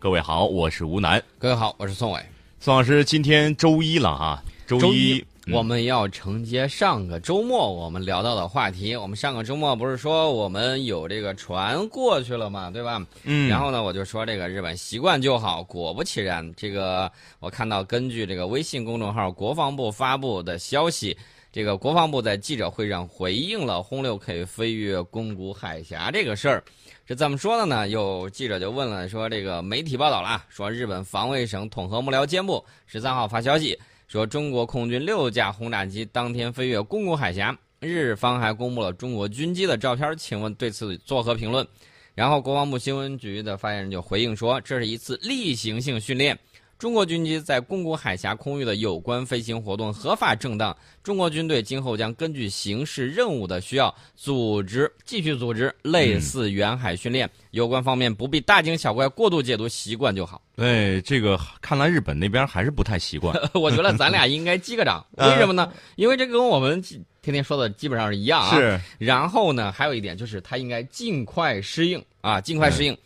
各位好，我是吴楠。各位好，我是宋伟。宋老师，今天周一了哈，周一我们要承接上个周末我们聊到的话题。我们上个周末不是说我们有这个船过去了嘛，对吧？嗯。然后呢，我就说这个日本习惯就好。果不其然，这个我看到根据这个微信公众号国防部发布的消息。这个国防部在记者会上回应了轰六 K 飞越宫古海峡这个事儿，是怎么说的呢？有记者就问了，说这个媒体报道了，说日本防卫省统合幕僚监部十三号发消息，说中国空军六架轰炸机当天飞越宫古海峡，日方还公布了中国军机的照片，请问对此作何评论？然后国防部新闻局的发言人就回应说，这是一次例行性训练。中国军机在公古海峡空域的有关飞行活动合法正当，中国军队今后将根据形势任务的需要，组织继续组织类似远海训练。有关方面不必大惊小怪、过度解读，习惯就好。对，这个看来日本那边还是不太习惯。我觉得咱俩应该击个掌，为什么呢？因为这跟我们天天说的基本上是一样啊。是。然后呢，还有一点就是他应该尽快适应啊，尽快适应。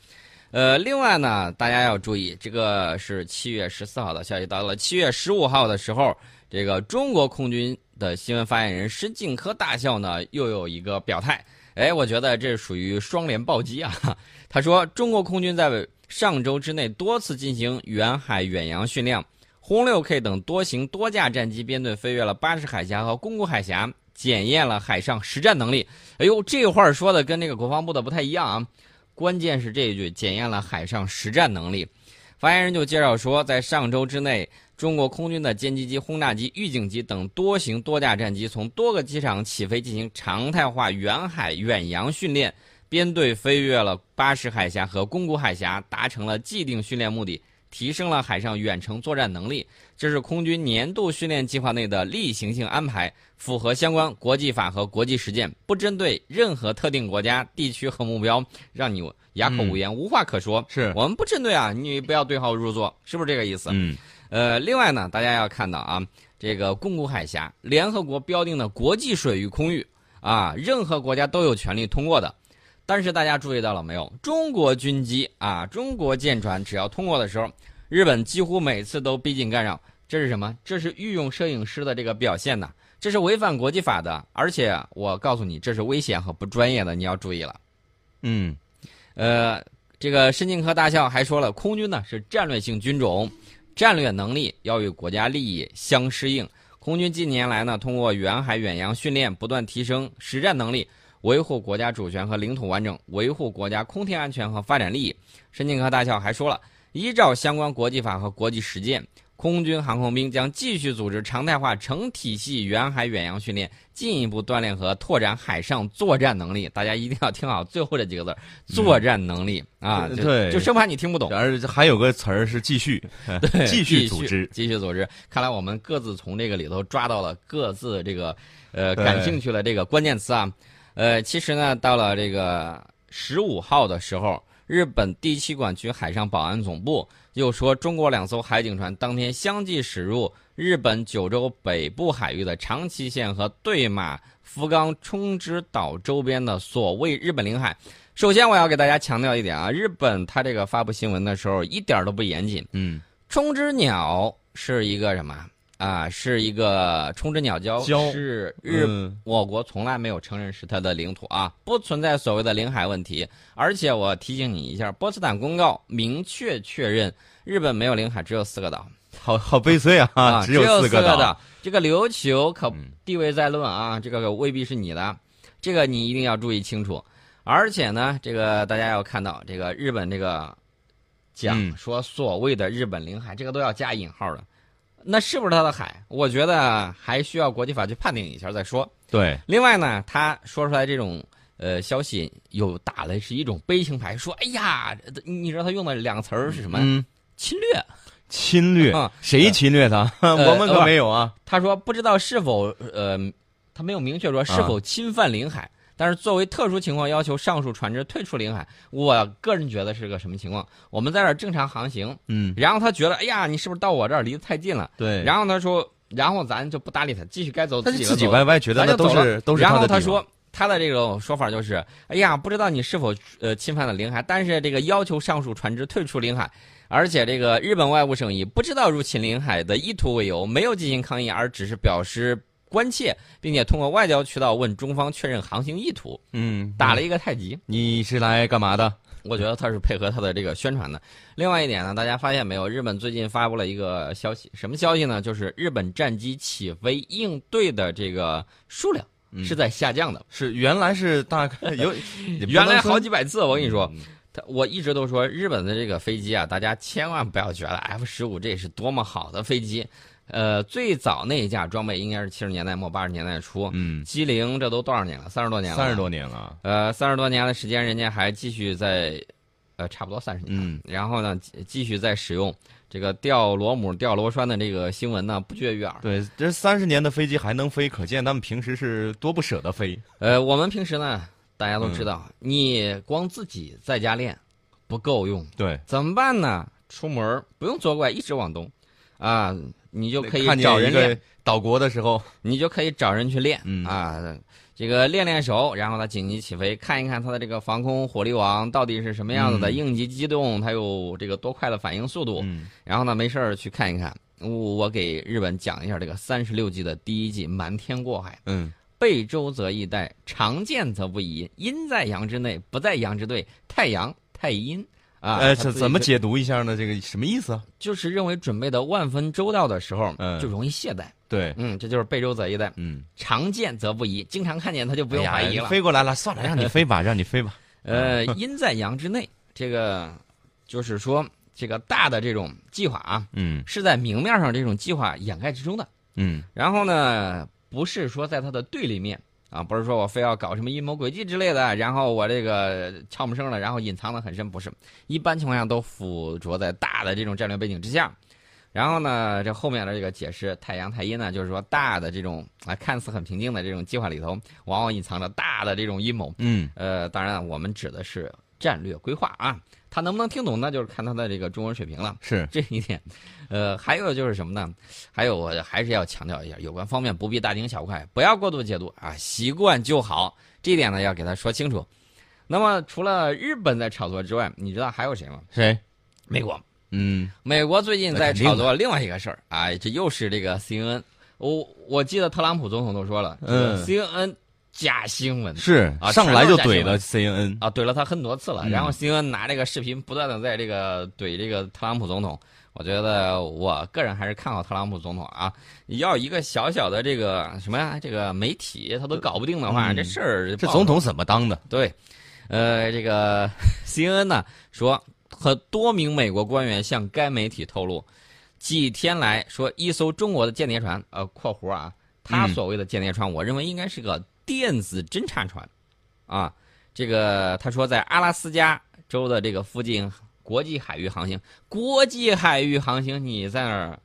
呃，另外呢，大家要注意，这个是七月十四号的消息。到了七月十五号的时候，这个中国空军的新闻发言人石敬科大校呢，又有一个表态。哎，我觉得这属于双联暴击啊！他说，中国空军在上周之内多次进行远海远洋训练，轰六 K 等多型多架战机编队飞越了巴士海峡和宫古海峡，检验了海上实战能力。哎呦，这话说的跟那个国防部的不太一样啊！关键是这一句检验了海上实战能力。发言人就介绍说，在上周之内，中国空军的歼击机、轰炸机、预警机等多型多架战机从多个机场起飞进行常态化远海远洋训练，编队飞越了巴士海峡和宫古海峡，达成了既定训练目的。提升了海上远程作战能力，这是空军年度训练计划内的例行性安排，符合相关国际法和国际实践，不针对任何特定国家、地区和目标，让你哑口无言、无话可说。是我们不针对啊，你不要对号入座，是不是这个意思？嗯。呃，另外呢，大家要看到啊，这个宫古海峡，联合国标定的国际水域空域啊，任何国家都有权利通过的。但是大家注意到了没有？中国军机啊，中国舰船只要通过的时候，日本几乎每次都逼近干扰。这是什么？这是御用摄影师的这个表现呢？这是违反国际法的，而且我告诉你，这是危险和不专业的，你要注意了。嗯，呃，这个申进科大校还说了，空军呢是战略性军种，战略能力要与国家利益相适应。空军近年来呢，通过远海远洋训练，不断提升实战能力。维护国家主权和领土完整，维护国家空天安全和发展利益。申进科大校还说了，依照相关国际法和国际实践，空军航空兵将继续组织常态化成体系远海远洋训练，进一步锻炼和拓展海上作战能力。大家一定要听好最后这几个字：作战能力啊！对，就生怕你听不懂。而还有个词儿是继续，对，继续组织，继续组织。看来我们各自从这个里头抓到了各自这个呃感兴趣的这个关键词啊。呃，其实呢，到了这个十五号的时候，日本第七管区海上保安总部又说，中国两艘海警船当天相继驶入日本九州北部海域的长崎县和对马福冈冲之岛周边的所谓日本领海。首先，我要给大家强调一点啊，日本它这个发布新闻的时候一点都不严谨。嗯，冲之鸟是一个什么？啊，是一个冲之鸟礁，是日我国从来没有承认是它的领土啊，不存在所谓的领海问题。而且我提醒你一下，波茨坦公告明确确认日本没有领海，只有四个岛。好好悲催啊，只有四个岛。这个琉球可地位在论啊，这个未必是你的，这个你一定要注意清楚。而且呢，这个大家要看到，这个日本这个讲说所谓的日本领海，这个都要加引号的。那是不是他的海？我觉得还需要国际法去判定一下再说。对，另外呢，他说出来这种呃消息，又打的是一种悲情牌，说：“哎呀，你知道他用的两个词儿是什么？侵略，侵略，谁侵略他？我们可没有啊。”他说：“不知道是否呃，他没有明确说是否侵犯领海。”但是作为特殊情况，要求上述船只退出领海，我个人觉得是个什么情况？我们在这儿正常航行，嗯，然后他觉得，哎呀，你是不是到我这儿离得太近了？对，然后他说，然后咱就不搭理他，继续该走自己自己歪歪觉得那都是都是然后他说，他的这种说法就是：哎呀，不知道你是否呃侵犯了领海，但是这个要求上述船只退出领海。而且这个日本外务省以不知道入侵领海的意图为由，没有进行抗议，而只是表示关切，并且通过外交渠道问中方确认航行意图，嗯，打了一个太极。你是来干嘛的？我觉得他是配合他的这个宣传的。另外一点呢，大家发现没有，日本最近发布了一个消息，什么消息呢？就是日本战机起飞应对的这个数量是在下降的。是原来是大概有，原来好几百次，我跟你说。嗯他我一直都说日本的这个飞机啊，大家千万不要觉得 F 十五这是多么好的飞机。呃，最早那一架装备应该是七十年代末八十年代初，嗯，机龄这都多少年了？三十多年了。三十多年了。呃，三十多年的时间，人家还继续在，呃，差不多三十年。嗯，然后呢，继继续在使用这个掉螺母、掉螺栓的这个新闻呢，不绝于耳。对，这三十年的飞机还能飞，可见他们平时是多不舍得飞。呃，我们平时呢，大家都知嗯道，你光自己在家练不够用，对，怎么办呢？出门不用左拐，一直往东，啊，你就可以找人练，岛国的时候，你就可以找人去练、嗯啊。这个练练手，然后呢紧急起飞，看一看它的这个防空火力网到底是什么样子的，嗯应急机动它有这个多快的反应速度。嗯然后呢没事儿去看一看。我我给日本讲一下这个三十六计的第一计瞒天过海。嗯，背舟则易带，常见则不疑。阴在阳之内，不在阳之对。太阳太阴啊，呃，它自己就怎怎么解读一下呢？这个什么意思啊？就是认为准备的万分周到的时候，嗯就容易懈怠。对，嗯，这就是备周则易殆。嗯，常见则不疑，经常看见他就不不用怀疑了。飞过来了，算了，让你飞吧，让你飞吧。呃，阴在阳之内，这个就是说，这个大的这种计划啊，嗯是在明面上这种计划掩盖之中的。嗯然后呢，不是说在它的对立面啊，不是说我非要搞什么阴谋诡计之类的，然后我这个悄没声的，然后隐藏的很深，不是。一般情况下都附着在大的这种战略背景之下。然后呢，这后面的这个解释太阳太阴呢，就是说大的这种啊看似很平静的这种计划里头，往往隐藏着大的这种阴谋。嗯呃，当然我们指的是战略规划啊，他能不能听懂那？就是看他的这个中文水平了。是，这一点，呃，还有就是什么呢？还有我还是要强调一下，有关方面不必大惊小怪，不要过度解读啊，习惯就好。这一点呢要给他说清楚。那么除了日本在炒作之外，你知道还有谁吗？谁？美国，嗯美国最近在炒作另外一个事儿啊，这又是这个 CNN。我我记得特朗普总统都说了，嗯 CNN 假新闻是啊上来就怼了 CNN。啊，怼了他很多次了。嗯然后 CNN 拿这个视频不断的在这个怼这个特朗普总统。我觉得我个人还是看好特朗普总统啊。要一个小小的这个什么呀，这个媒体他都搞不定的话，嗯这事儿这总统怎么当的？对，呃，这个 CNN 呢说，和多名美国官员向该媒体透露，几天来说一艘中国的间谍船，呃（括弧啊），他嗯所谓的间谍船，我认为应该是个电子侦察船，啊，这个他说在阿拉斯加州的这个附近国际海域航行，国际海域航行，你在那儿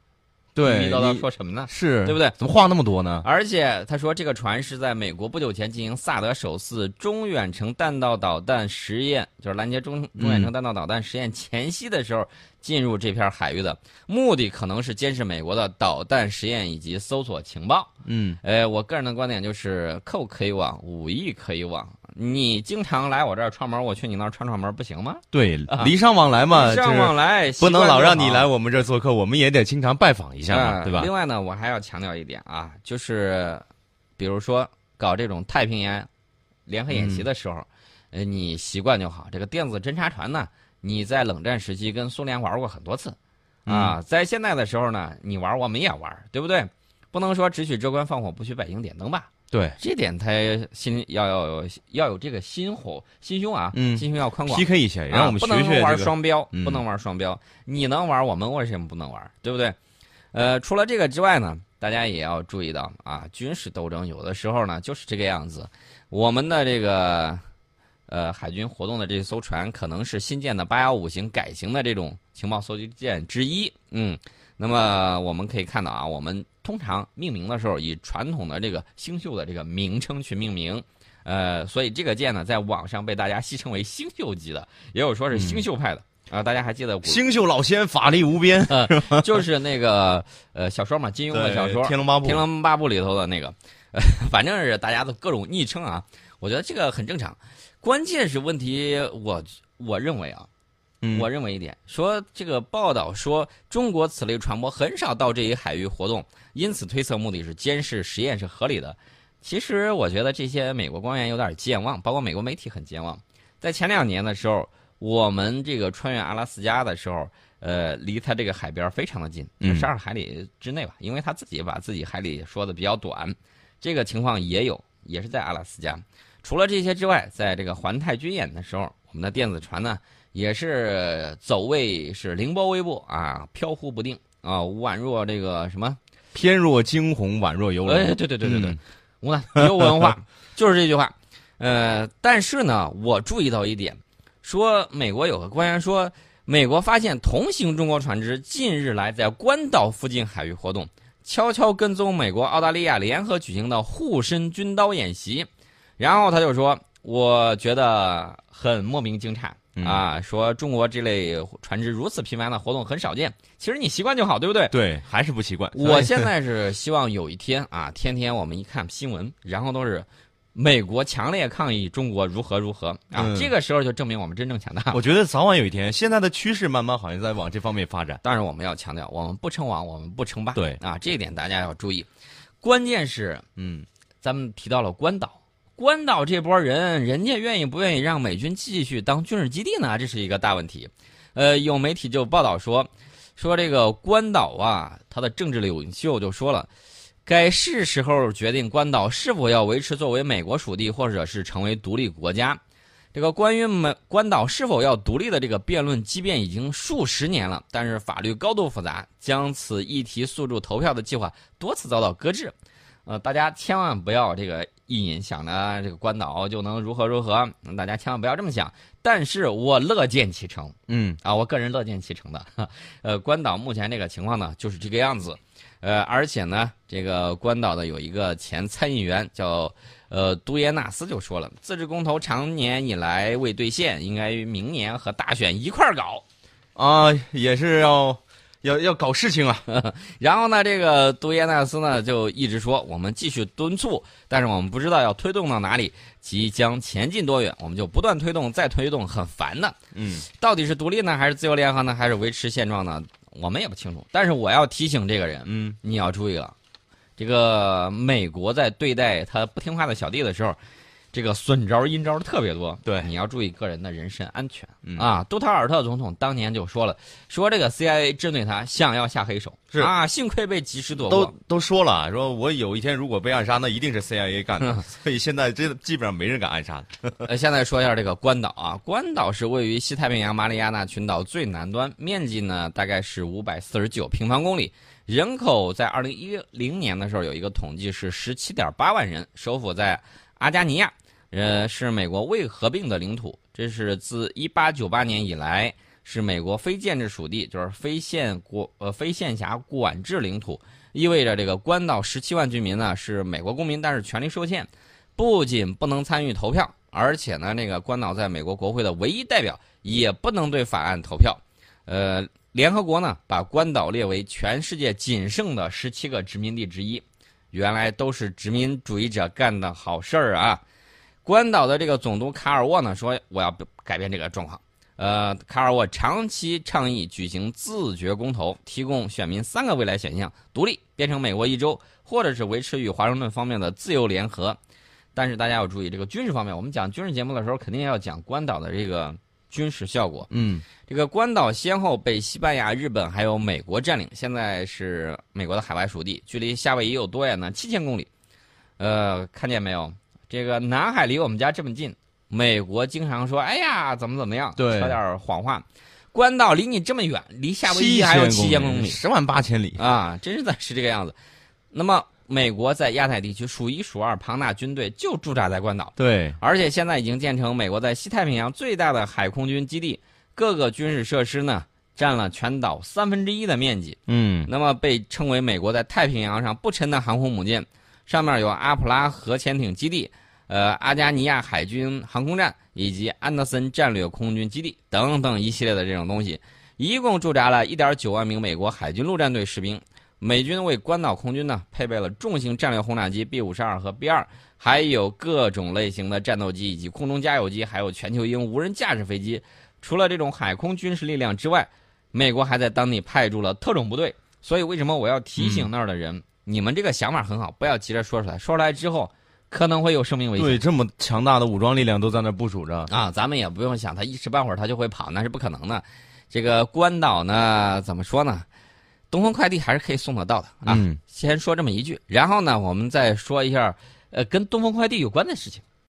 对，絮絮叨叨说什么呢？是对不对？怎么话那么多呢？而且他说，这个船是在美国不久前进行萨德首次中远程弹道导弹实验，就是拦截中中远程弹道导弹实验前夕的时候进入这片海域的，目的可能是监视美国的导弹实验以及搜索情报。嗯，呃，我个人的观点就是，扣可以网，武艺可以网。你经常来我这儿串门，我去你那儿串串门，不行吗？对啊，礼尚往来嘛，礼尚往来，不能老让你来我。们这儿做客，我们也得经常拜访一下嘛，啊对吧？另外呢，我还要强调一点啊，就是比如说搞这种太平洋联合嗯演习的时候，呃，你习惯就好。这个电子侦察船呢，你在冷战时期跟苏联玩过很多次，嗯啊，在现在的时候呢，你玩我们也玩，对不对？不能说只许州官放火，不许百姓点灯吧？对这点他心要要有要有这个心火心胸啊，嗯心胸要宽广。，PK 一下，让我们啊、不能学学玩。双标，嗯不能玩双标。你能玩，我们为什么不能玩？对不对？呃，除了这个之外呢，大家也要注意到啊，军事斗争有的时候呢就是这个样子。我们的这个呃海军活动的这艘船，可能是新建的八幺五型改型的这种情报搜集舰之一。嗯，那么我们可以看到啊，我们通常命名的时候以传统的这个星宿的这个名称去命名。呃，所以这个剑呢，在网上被大家戏称为星宿级的，也有说是星宿派的。啊，大家还记得古星宿老仙法力无边，就是那个呃小说嘛，金庸的小说天龙八《部天龙八部》里头的那个，呃，反正是大家的各种昵称啊。我觉得这个很正常。关键是问题，我我认为啊，嗯我认为一点，说这个报道说中国此类船舶很少到这一海域活动，因此推测目的是监视实验是合理的。其实我觉得这些美国官员有点健忘，包括美国媒体很健忘。在前两年的时候，我们这个穿越阿拉斯加的时候，呃，离它这个海边非常的近，嗯十二海里之内吧，因为他自己把自己海里说的比较短，这个情况也有，也是在阿拉斯加。除了这些之外，在这个环太军演的时候，我们的电子船呢也是走位是凌波微步啊，飘忽不定啊，宛若这个什么翩若惊鸿，宛若游龙。哎，对对对对对，嗯无奈有文化，就是这句话。呃，但是呢，我注意到一点，说美国有个官员说，美国发现同行中国船只近日来在关岛附近海域活动，悄悄跟踪美国、澳大利亚联合举行的护身军刀演习。然后他就说，我觉得很莫名惊诧。嗯啊，说中国这类船只如此频繁的活动很少见，其实你习惯就好，对不对？对，还是不习惯。我现在是希望有一天啊，天天我们一看新闻，然后都是美国强烈抗议中国如何如何啊，嗯这个时候就证明我们真正强大。我觉得早晚有一天，现在的趋势慢慢好像在往这方面发展。当然，我们要强调，我们不称王，我们不称霸。对啊，这一点大家要注意。关键是嗯，咱们提到了关岛，关岛这波人，人家愿意不愿意让美军继续当军事基地呢？这是一个大问题。呃，有媒体就报道说，说这个关岛啊，他的政治领袖就说了，该是时候决定关岛是否要维持作为美国属地，或者是成为独立国家。这个关于美关岛是否要独立的这个辩论，即便已经数十年了，但是法律高度复杂，将此议题诉诸投票的计划多次遭到搁置。呃，大家千万不要这个一瘾想着这个关岛就能如何如何，嗯大家千万不要这么想。但是我乐见其成嗯，啊，我个人乐见其成的。呃，关岛目前这个情况呢，就是这个样子。呃，而且呢，这个关岛的有一个前参议员叫呃杜耶纳斯就说了，自治公投长年以来未兑现，应该于明年和大选一块儿搞。啊，也是要要要搞事情啊。然后呢，这个杜耶纳斯呢就一直说，我们继续敦促，但是我们不知道要推动到哪里，即将前进多远，我们就不断推动，再推动，很烦的。嗯，到底是独立呢，还是自由联合呢，还是维持现状呢？我们也不清楚。但是我要提醒这个人，嗯，你要注意了，这个美国在对待他不听话的小弟的时候，这个损招阴招特别多。对你要注意个人的人身安全、嗯啊。杜特尔特总统当年就说了，说这个 CIA 针对他想要下黑手，是啊，幸亏被及时躲都过。都都说了，说我有一天如果被暗杀，那一定是 CIA 干的。所以现在这基本上没人敢暗杀。呃，现在说一下这个关岛啊，关岛是位于西太平洋马里亚纳群岛最南端，面积呢大概是五百四十九平方公里，人口在二零一零年的时候有一个统计是十七点八万人，首府在阿加尼亚，呃，是美国未合并的领土，这是自一八九八年以来是美国非建制属地，就是非县国呃非县辖管制领土，意味着这个关岛十七万居民呢是美国公民，但是权利受限。不仅不能参与投票，而且呢，那个关岛在美国国会的唯一代表也不能对法案投票。呃，联合国呢把关岛列为全世界仅剩的十七个殖民地之一，原来都是殖民主义者干的好事儿啊。关岛的这个总督卡尔沃呢说，我要改变这个状况。呃，卡尔沃长期倡议举行自决公投，提供选民三个未来选项：独立、变成美国一州，或者是维持与华盛顿方面的自由联合。但是大家要注意，这个军事方面，我们讲军事节目的时候，肯定要讲关岛的这个军事效果。嗯，这个关岛先后被西班牙、日本还有美国占领，现在是美国的海外属地，距离夏威夷有多远呢？七千公里。呃，看见没有？这个南海离我们家这么近，美国经常说：“哎呀，怎么怎么样？”对说点谎话。关岛离你这么远，离夏威夷还有七千公里十万八千里。啊，真是的是这个样子。那么，美国在亚太地区数一数二庞大军队就驻扎在关岛。对，而且现在已经建成美国在西太平洋最大的海空军基地，各个军事设施呢占了全岛三分之一的面积。嗯，那么被称为美国在太平洋上不沉的航空母舰，上面有阿普拉核潜艇基地、呃阿加尼亚海军航空站以及安德森战略空军基地等等一系列的这种东西，一共驻扎了一点九万名美国海军陆战队士兵。美军为关岛空军呢配备了重型战略轰炸机 B 五十二和 B 二，还有各种类型的战斗机以及空中加油机，还有全球鹰无人驾驶飞机。除了这种海空军事力量之外，美国还在当地派驻了特种部队。所以，为什么我要提醒那儿的人，你们这个想法很好，不要急着说出来，说出来之后可能会有生命危险。对，这么强大的武装力量都在那部署着。啊，咱们也不用想他一时半会儿他就会跑，那是不可能的。这个关岛呢，怎么说呢？东风快递还是可以送得到的啊。嗯先说这么一句，然后呢，我们再说一下，呃，跟东风快递有关的事情。